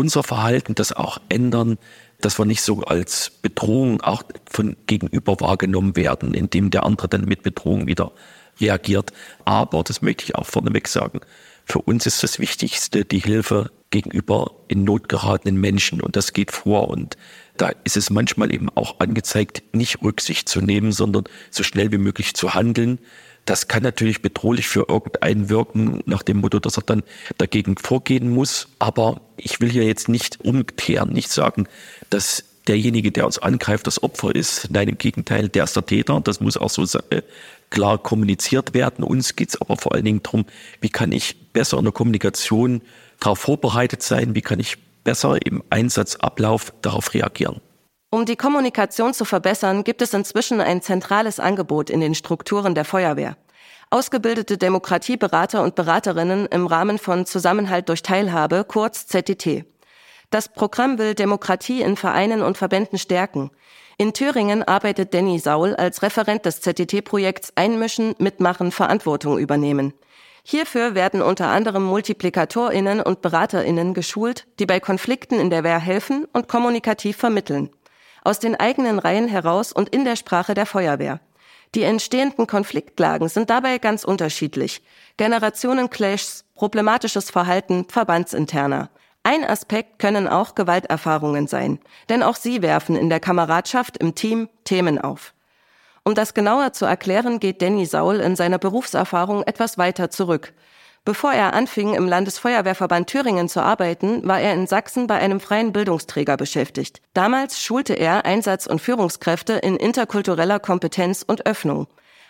unser Verhalten das auch ändern, dass wir nicht so als Bedrohung auch von gegenüber wahrgenommen werden, indem der andere dann mit Bedrohung wieder reagiert. Aber, das möchte ich auch vorneweg sagen, für uns ist das Wichtigste die Hilfe gegenüber in Not geratenen Menschen. Und das geht vor. Und da ist es manchmal eben auch angezeigt, nicht Rücksicht zu nehmen, sondern so schnell wie möglich zu handeln, das kann natürlich bedrohlich für irgendeinen wirken, nach dem Motto, dass er dann dagegen vorgehen muss. Aber ich will hier jetzt nicht umkehren, nicht sagen, dass derjenige, der uns angreift, das Opfer ist. Nein, im Gegenteil, der ist der Täter. Das muss auch so äh, klar kommuniziert werden. Uns geht es aber vor allen Dingen darum, wie kann ich besser in der Kommunikation darauf vorbereitet sein, wie kann ich besser im Einsatzablauf darauf reagieren. Um die Kommunikation zu verbessern, gibt es inzwischen ein zentrales Angebot in den Strukturen der Feuerwehr. Ausgebildete Demokratieberater und Beraterinnen im Rahmen von Zusammenhalt durch Teilhabe, kurz ZDT. Das Programm will Demokratie in Vereinen und Verbänden stärken. In Thüringen arbeitet Danny Saul als Referent des ZDT-Projekts Einmischen, Mitmachen, Verantwortung übernehmen. Hierfür werden unter anderem MultiplikatorInnen und BeraterInnen geschult, die bei Konflikten in der Wehr helfen und kommunikativ vermitteln aus den eigenen Reihen heraus und in der Sprache der Feuerwehr. Die entstehenden Konfliktlagen sind dabei ganz unterschiedlich. Generationenclashs, problematisches Verhalten, verbandsinterner. Ein Aspekt können auch Gewalterfahrungen sein, denn auch sie werfen in der Kameradschaft im Team Themen auf. Um das genauer zu erklären, geht Danny Saul in seiner Berufserfahrung etwas weiter zurück. Bevor er anfing, im Landesfeuerwehrverband Thüringen zu arbeiten, war er in Sachsen bei einem freien Bildungsträger beschäftigt. Damals schulte er Einsatz- und Führungskräfte in interkultureller Kompetenz und Öffnung.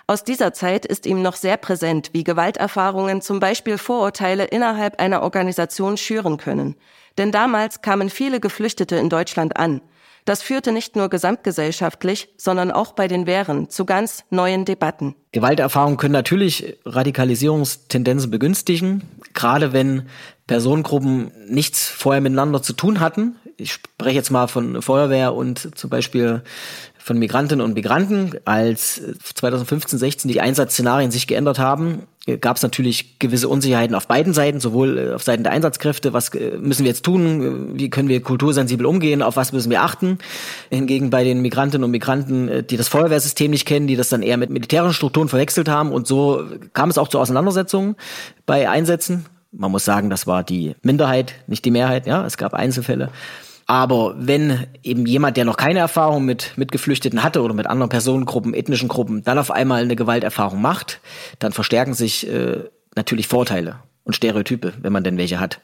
Aus dieser Zeit ist ihm noch sehr präsent, wie Gewalterfahrungen zum Beispiel Vorurteile innerhalb einer Organisation schüren können. Denn damals kamen viele Geflüchtete in Deutschland an. Das führte nicht nur gesamtgesellschaftlich, sondern auch bei den Wehren zu ganz neuen Debatten. Gewalterfahrungen können natürlich Radikalisierungstendenzen begünstigen, gerade wenn Personengruppen nichts vorher miteinander zu tun hatten. Ich spreche jetzt mal von Feuerwehr und zum Beispiel von Migrantinnen und Migranten. Als 2015, 16 die Einsatzszenarien sich geändert haben, gab es natürlich gewisse Unsicherheiten auf beiden Seiten, sowohl äh, auf Seiten der Einsatzkräfte, was äh, müssen wir jetzt tun, wie können wir kultursensibel umgehen, auf was müssen wir achten. Hingegen bei den Migrantinnen und Migranten, äh, die das Feuerwehrsystem nicht kennen, die das dann eher mit militärischen Strukturen verwechselt haben und so kam es auch zu Auseinandersetzungen bei Einsätzen. Man muss sagen, das war die Minderheit, nicht die Mehrheit, ja, es gab Einzelfälle. Aber wenn eben jemand, der noch keine Erfahrung mit, mit Geflüchteten hatte oder mit anderen Personengruppen, ethnischen Gruppen, dann auf einmal eine Gewalterfahrung macht, dann verstärken sich äh, natürlich Vorteile und Stereotype, wenn man denn welche hat.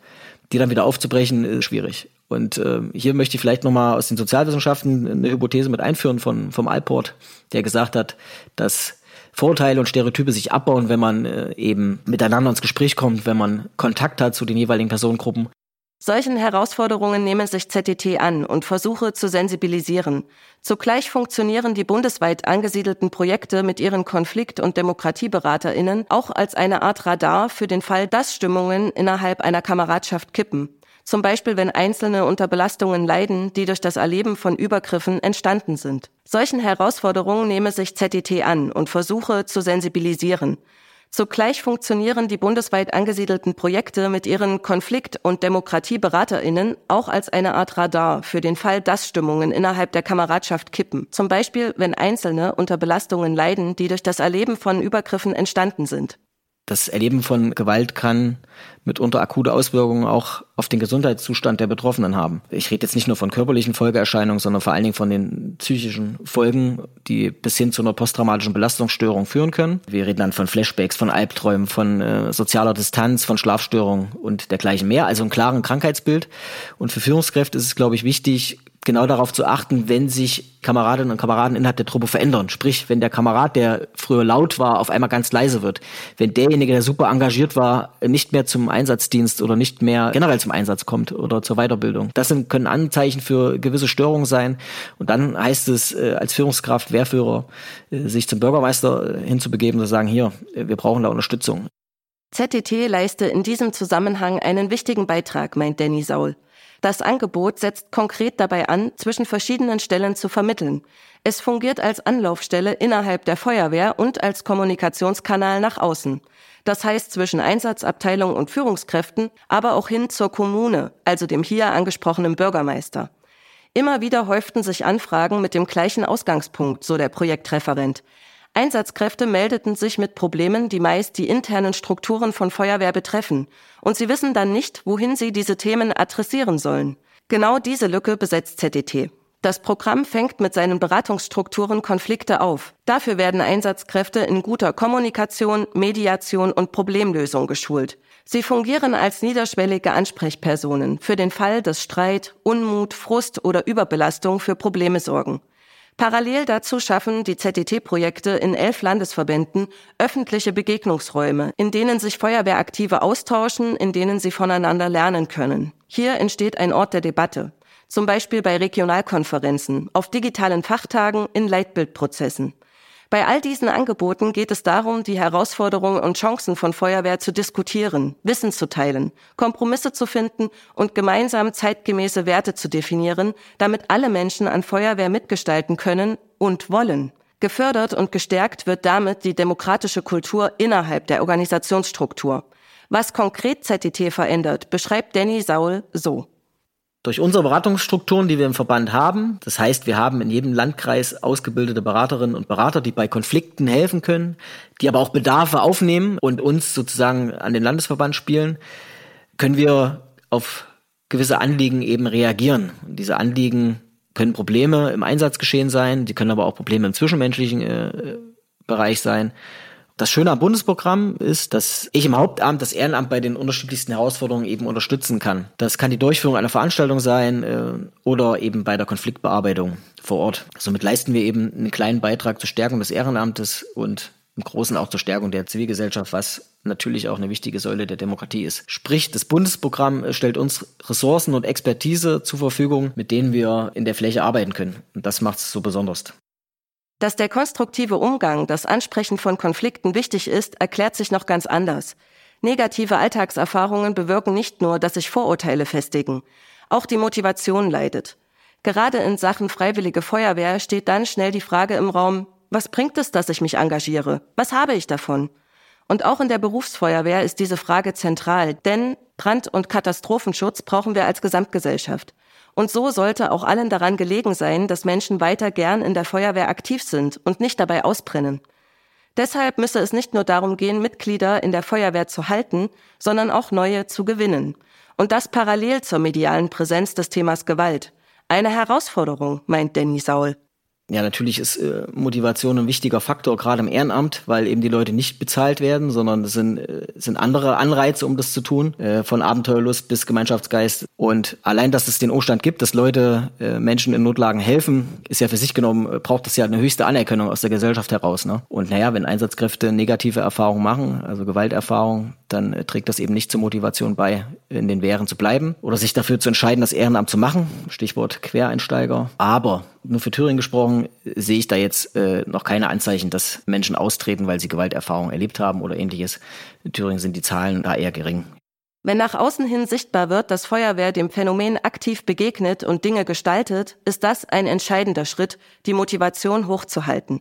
Die dann wieder aufzubrechen, ist schwierig. Und äh, hier möchte ich vielleicht nochmal aus den Sozialwissenschaften eine Hypothese mit einführen von, vom Alport, der gesagt hat, dass Vorteile und Stereotype sich abbauen, wenn man äh, eben miteinander ins Gespräch kommt, wenn man Kontakt hat zu den jeweiligen Personengruppen Solchen Herausforderungen nehmen sich ZDT an und versuche zu sensibilisieren. Zugleich funktionieren die bundesweit angesiedelten Projekte mit ihren Konflikt- und Demokratieberaterinnen auch als eine Art Radar für den Fall, dass Stimmungen innerhalb einer Kameradschaft kippen. Zum Beispiel, wenn Einzelne unter Belastungen leiden, die durch das Erleben von Übergriffen entstanden sind. Solchen Herausforderungen nehme sich ZDT an und versuche zu sensibilisieren. Zugleich funktionieren die bundesweit angesiedelten Projekte mit ihren Konflikt- und Demokratieberaterinnen auch als eine Art Radar für den Fall, dass Stimmungen innerhalb der Kameradschaft kippen. Zum Beispiel, wenn Einzelne unter Belastungen leiden, die durch das Erleben von Übergriffen entstanden sind. Das Erleben von Gewalt kann mitunter akute Auswirkungen auch auf den Gesundheitszustand der Betroffenen haben. Ich rede jetzt nicht nur von körperlichen Folgeerscheinungen, sondern vor allen Dingen von den psychischen Folgen, die bis hin zu einer posttraumatischen Belastungsstörung führen können. Wir reden dann von Flashbacks, von Albträumen, von äh, sozialer Distanz, von Schlafstörungen und dergleichen mehr. Also ein klaren Krankheitsbild. Und für Führungskräfte ist es, glaube ich, wichtig, genau darauf zu achten, wenn sich Kameradinnen und Kameraden innerhalb der Truppe verändern. Sprich, wenn der Kamerad, der früher laut war, auf einmal ganz leise wird. Wenn derjenige, der super engagiert war, nicht mehr zum Einsatzdienst oder nicht mehr generell zum Einsatz kommt oder zur Weiterbildung. Das sind, können Anzeichen für gewisse Störungen sein. Und dann heißt es äh, als Führungskraft, Wehrführer, äh, sich zum Bürgermeister äh, hinzubegeben und zu sagen, hier, wir brauchen da Unterstützung. ZTT leiste in diesem Zusammenhang einen wichtigen Beitrag, meint Danny Saul. Das Angebot setzt konkret dabei an, zwischen verschiedenen Stellen zu vermitteln. Es fungiert als Anlaufstelle innerhalb der Feuerwehr und als Kommunikationskanal nach außen. Das heißt zwischen Einsatzabteilung und Führungskräften, aber auch hin zur Kommune, also dem hier angesprochenen Bürgermeister. Immer wieder häuften sich Anfragen mit dem gleichen Ausgangspunkt, so der Projektreferent. Einsatzkräfte meldeten sich mit Problemen, die meist die internen Strukturen von Feuerwehr betreffen, und sie wissen dann nicht, wohin sie diese Themen adressieren sollen. Genau diese Lücke besetzt ZDT. Das Programm fängt mit seinen Beratungsstrukturen Konflikte auf. Dafür werden Einsatzkräfte in guter Kommunikation, Mediation und Problemlösung geschult. Sie fungieren als niederschwellige Ansprechpersonen für den Fall, dass Streit, Unmut, Frust oder Überbelastung für Probleme sorgen. Parallel dazu schaffen die ZDT-Projekte in elf Landesverbänden öffentliche Begegnungsräume, in denen sich Feuerwehraktive austauschen, in denen sie voneinander lernen können. Hier entsteht ein Ort der Debatte, zum Beispiel bei Regionalkonferenzen, auf digitalen Fachtagen, in Leitbildprozessen. Bei all diesen Angeboten geht es darum, die Herausforderungen und Chancen von Feuerwehr zu diskutieren, Wissen zu teilen, Kompromisse zu finden und gemeinsam zeitgemäße Werte zu definieren, damit alle Menschen an Feuerwehr mitgestalten können und wollen. Gefördert und gestärkt wird damit die demokratische Kultur innerhalb der Organisationsstruktur. Was konkret ZTT verändert, beschreibt Danny Saul so. Durch unsere Beratungsstrukturen, die wir im Verband haben, das heißt, wir haben in jedem Landkreis ausgebildete Beraterinnen und Berater, die bei Konflikten helfen können, die aber auch Bedarfe aufnehmen und uns sozusagen an den Landesverband spielen, können wir auf gewisse Anliegen eben reagieren. Und diese Anliegen können Probleme im Einsatzgeschehen sein, die können aber auch Probleme im zwischenmenschlichen äh, Bereich sein. Das Schöne am Bundesprogramm ist, dass ich im Hauptamt das Ehrenamt bei den unterschiedlichsten Herausforderungen eben unterstützen kann. Das kann die Durchführung einer Veranstaltung sein äh, oder eben bei der Konfliktbearbeitung vor Ort. Somit leisten wir eben einen kleinen Beitrag zur Stärkung des Ehrenamtes und im Großen auch zur Stärkung der Zivilgesellschaft, was natürlich auch eine wichtige Säule der Demokratie ist. Sprich, das Bundesprogramm stellt uns Ressourcen und Expertise zur Verfügung, mit denen wir in der Fläche arbeiten können. Und das macht es so besonders. Dass der konstruktive Umgang, das Ansprechen von Konflikten wichtig ist, erklärt sich noch ganz anders. Negative Alltagserfahrungen bewirken nicht nur, dass sich Vorurteile festigen. Auch die Motivation leidet. Gerade in Sachen freiwillige Feuerwehr steht dann schnell die Frage im Raum, was bringt es, dass ich mich engagiere? Was habe ich davon? Und auch in der Berufsfeuerwehr ist diese Frage zentral, denn Brand- und Katastrophenschutz brauchen wir als Gesamtgesellschaft. Und so sollte auch allen daran gelegen sein, dass Menschen weiter gern in der Feuerwehr aktiv sind und nicht dabei ausbrennen. Deshalb müsse es nicht nur darum gehen, Mitglieder in der Feuerwehr zu halten, sondern auch neue zu gewinnen. Und das parallel zur medialen Präsenz des Themas Gewalt. Eine Herausforderung, meint Danny Saul. Ja, natürlich ist äh, Motivation ein wichtiger Faktor, gerade im Ehrenamt, weil eben die Leute nicht bezahlt werden, sondern es sind, äh, sind andere Anreize, um das zu tun, äh, von Abenteuerlust bis Gemeinschaftsgeist. Und allein, dass es den Umstand gibt, dass Leute äh, Menschen in Notlagen helfen, ist ja für sich genommen, äh, braucht das ja eine höchste Anerkennung aus der Gesellschaft heraus. Ne? Und naja, wenn Einsatzkräfte negative Erfahrungen machen, also Gewalterfahrungen, dann äh, trägt das eben nicht zur Motivation bei, in den Wehren zu bleiben oder sich dafür zu entscheiden, das Ehrenamt zu machen. Stichwort Quereinsteiger. Aber nur für Thüringen gesprochen, sehe ich da jetzt äh, noch keine Anzeichen, dass Menschen austreten, weil sie Gewalterfahrung erlebt haben oder ähnliches. In Thüringen sind die Zahlen da eher gering. Wenn nach außen hin sichtbar wird, dass Feuerwehr dem Phänomen aktiv begegnet und Dinge gestaltet, ist das ein entscheidender Schritt, die Motivation hochzuhalten.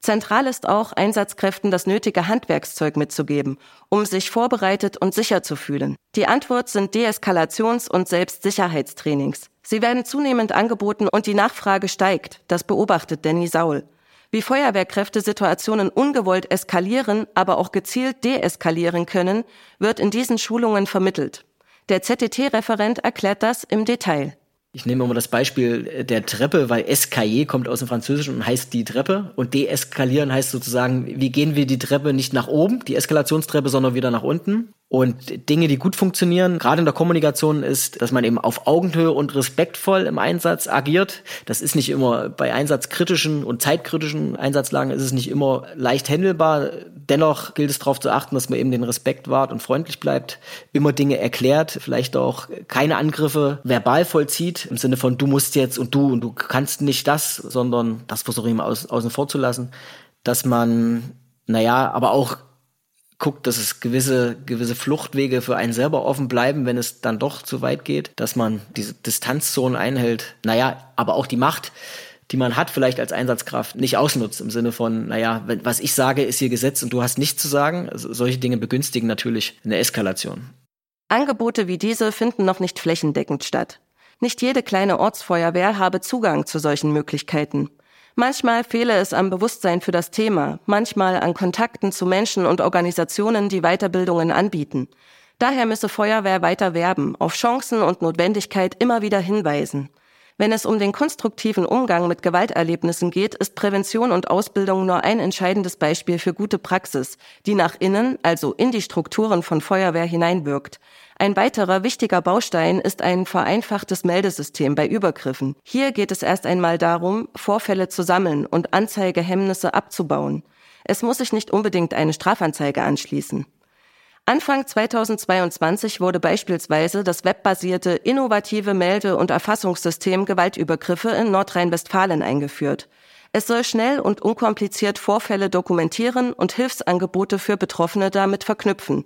Zentral ist auch, Einsatzkräften das nötige Handwerkszeug mitzugeben, um sich vorbereitet und sicher zu fühlen. Die Antwort sind Deeskalations- und Selbstsicherheitstrainings. Sie werden zunehmend angeboten und die Nachfrage steigt. Das beobachtet Danny Saul. Wie Feuerwehrkräfte Situationen ungewollt eskalieren, aber auch gezielt deeskalieren können, wird in diesen Schulungen vermittelt. Der ZTT-Referent erklärt das im Detail. Ich nehme mal das Beispiel der Treppe, weil escalier kommt aus dem Französischen und heißt die Treppe und deeskalieren heißt sozusagen, wie gehen wir die Treppe nicht nach oben, die Eskalationstreppe, sondern wieder nach unten. Und Dinge, die gut funktionieren, gerade in der Kommunikation, ist, dass man eben auf Augenhöhe und respektvoll im Einsatz agiert. Das ist nicht immer bei einsatzkritischen und zeitkritischen Einsatzlagen ist es nicht immer leicht handelbar. Dennoch gilt es darauf zu achten, dass man eben den Respekt wahrt und freundlich bleibt, immer Dinge erklärt, vielleicht auch keine Angriffe verbal vollzieht, im Sinne von du musst jetzt und du und du kannst nicht das, sondern das versuche ich mal außen vor zu lassen, dass man, naja, aber auch guckt, dass es gewisse, gewisse Fluchtwege für einen selber offen bleiben, wenn es dann doch zu weit geht, dass man diese Distanzzonen einhält. Naja, aber auch die Macht, die man hat, vielleicht als Einsatzkraft, nicht ausnutzt im Sinne von, naja, was ich sage, ist hier Gesetz und du hast nichts zu sagen. Also solche Dinge begünstigen natürlich eine Eskalation. Angebote wie diese finden noch nicht flächendeckend statt. Nicht jede kleine Ortsfeuerwehr habe Zugang zu solchen Möglichkeiten. Manchmal fehle es am Bewusstsein für das Thema, manchmal an Kontakten zu Menschen und Organisationen, die Weiterbildungen anbieten. Daher müsse Feuerwehr weiter werben, auf Chancen und Notwendigkeit immer wieder hinweisen. Wenn es um den konstruktiven Umgang mit Gewalterlebnissen geht, ist Prävention und Ausbildung nur ein entscheidendes Beispiel für gute Praxis, die nach innen, also in die Strukturen von Feuerwehr hineinwirkt. Ein weiterer wichtiger Baustein ist ein vereinfachtes Meldesystem bei Übergriffen. Hier geht es erst einmal darum, Vorfälle zu sammeln und Anzeigehemmnisse abzubauen. Es muss sich nicht unbedingt eine Strafanzeige anschließen. Anfang 2022 wurde beispielsweise das webbasierte innovative Melde- und Erfassungssystem Gewaltübergriffe in Nordrhein-Westfalen eingeführt. Es soll schnell und unkompliziert Vorfälle dokumentieren und Hilfsangebote für Betroffene damit verknüpfen.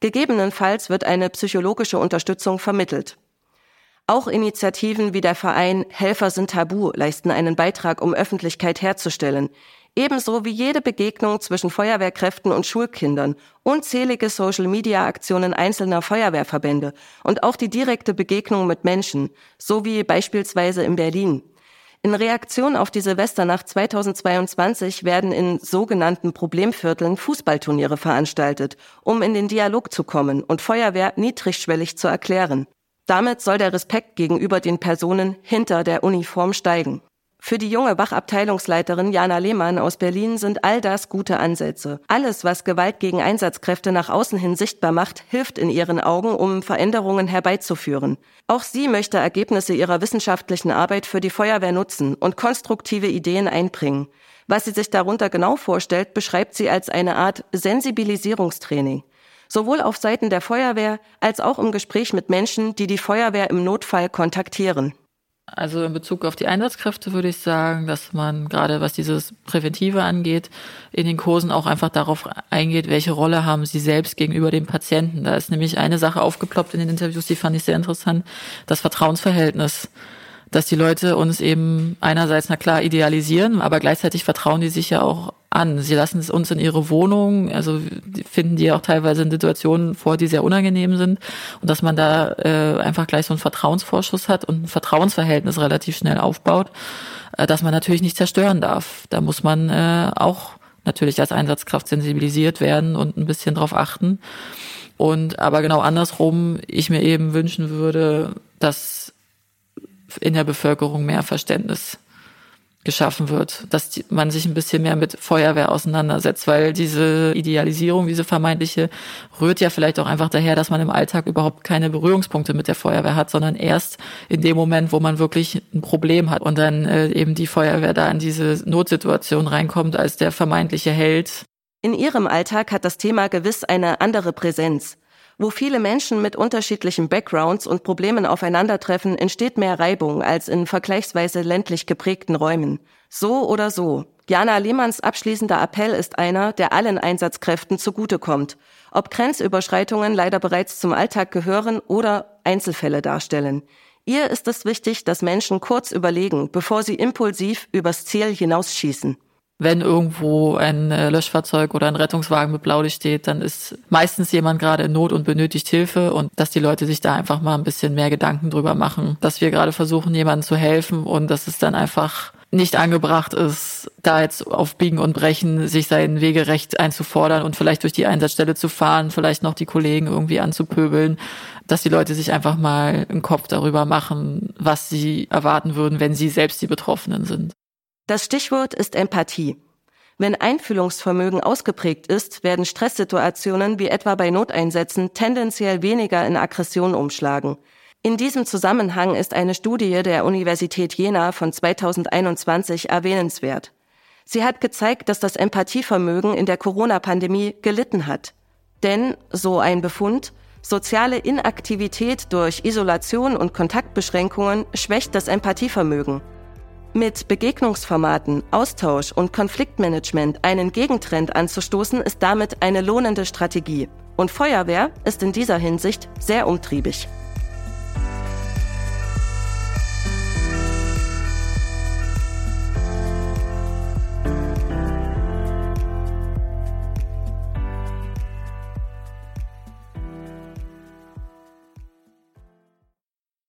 Gegebenenfalls wird eine psychologische Unterstützung vermittelt. Auch Initiativen wie der Verein Helfer sind tabu leisten einen Beitrag, um Öffentlichkeit herzustellen. Ebenso wie jede Begegnung zwischen Feuerwehrkräften und Schulkindern, unzählige Social-Media-Aktionen einzelner Feuerwehrverbände und auch die direkte Begegnung mit Menschen, so wie beispielsweise in Berlin. In Reaktion auf die Silvesternacht 2022 werden in sogenannten Problemvierteln Fußballturniere veranstaltet, um in den Dialog zu kommen und Feuerwehr niedrigschwellig zu erklären. Damit soll der Respekt gegenüber den Personen hinter der Uniform steigen. Für die junge Wachabteilungsleiterin Jana Lehmann aus Berlin sind all das gute Ansätze. Alles, was Gewalt gegen Einsatzkräfte nach außen hin sichtbar macht, hilft in ihren Augen, um Veränderungen herbeizuführen. Auch sie möchte Ergebnisse ihrer wissenschaftlichen Arbeit für die Feuerwehr nutzen und konstruktive Ideen einbringen. Was sie sich darunter genau vorstellt, beschreibt sie als eine Art Sensibilisierungstraining. sowohl auf Seiten der Feuerwehr als auch im Gespräch mit Menschen, die die Feuerwehr im Notfall kontaktieren. Also in Bezug auf die Einsatzkräfte würde ich sagen, dass man gerade was dieses Präventive angeht, in den Kursen auch einfach darauf eingeht, welche Rolle haben sie selbst gegenüber dem Patienten. Da ist nämlich eine Sache aufgeploppt in den Interviews, die fand ich sehr interessant, das Vertrauensverhältnis dass die Leute uns eben einerseits, na klar, idealisieren, aber gleichzeitig vertrauen die sich ja auch an. Sie lassen es uns in ihre Wohnung, also finden die auch teilweise in Situationen vor, die sehr unangenehm sind. Und dass man da äh, einfach gleich so einen Vertrauensvorschuss hat und ein Vertrauensverhältnis relativ schnell aufbaut, äh, dass man natürlich nicht zerstören darf. Da muss man äh, auch natürlich als Einsatzkraft sensibilisiert werden und ein bisschen drauf achten. Und aber genau andersrum, ich mir eben wünschen würde, dass in der Bevölkerung mehr Verständnis geschaffen wird, dass man sich ein bisschen mehr mit Feuerwehr auseinandersetzt, weil diese Idealisierung, diese vermeintliche, rührt ja vielleicht auch einfach daher, dass man im Alltag überhaupt keine Berührungspunkte mit der Feuerwehr hat, sondern erst in dem Moment, wo man wirklich ein Problem hat und dann äh, eben die Feuerwehr da in diese Notsituation reinkommt als der vermeintliche Held. In ihrem Alltag hat das Thema gewiss eine andere Präsenz. Wo viele Menschen mit unterschiedlichen Backgrounds und Problemen aufeinandertreffen, entsteht mehr Reibung als in vergleichsweise ländlich geprägten Räumen. So oder so. Jana Lehmanns abschließender Appell ist einer, der allen Einsatzkräften zugutekommt. Ob Grenzüberschreitungen leider bereits zum Alltag gehören oder Einzelfälle darstellen. Ihr ist es wichtig, dass Menschen kurz überlegen, bevor sie impulsiv übers Ziel hinausschießen wenn irgendwo ein äh, Löschfahrzeug oder ein Rettungswagen mit Blaulicht steht, dann ist meistens jemand gerade in Not und benötigt Hilfe und dass die Leute sich da einfach mal ein bisschen mehr Gedanken drüber machen, dass wir gerade versuchen, jemandem zu helfen und dass es dann einfach nicht angebracht ist, da jetzt auf Biegen und Brechen sich sein Wegerecht einzufordern und vielleicht durch die Einsatzstelle zu fahren, vielleicht noch die Kollegen irgendwie anzupöbeln, dass die Leute sich einfach mal im Kopf darüber machen, was sie erwarten würden, wenn sie selbst die Betroffenen sind. Das Stichwort ist Empathie. Wenn Einfühlungsvermögen ausgeprägt ist, werden Stresssituationen wie etwa bei Noteinsätzen tendenziell weniger in Aggression umschlagen. In diesem Zusammenhang ist eine Studie der Universität Jena von 2021 erwähnenswert. Sie hat gezeigt, dass das Empathievermögen in der Corona-Pandemie gelitten hat. Denn, so ein Befund, soziale Inaktivität durch Isolation und Kontaktbeschränkungen schwächt das Empathievermögen. Mit Begegnungsformaten, Austausch und Konfliktmanagement einen Gegentrend anzustoßen, ist damit eine lohnende Strategie. Und Feuerwehr ist in dieser Hinsicht sehr umtriebig.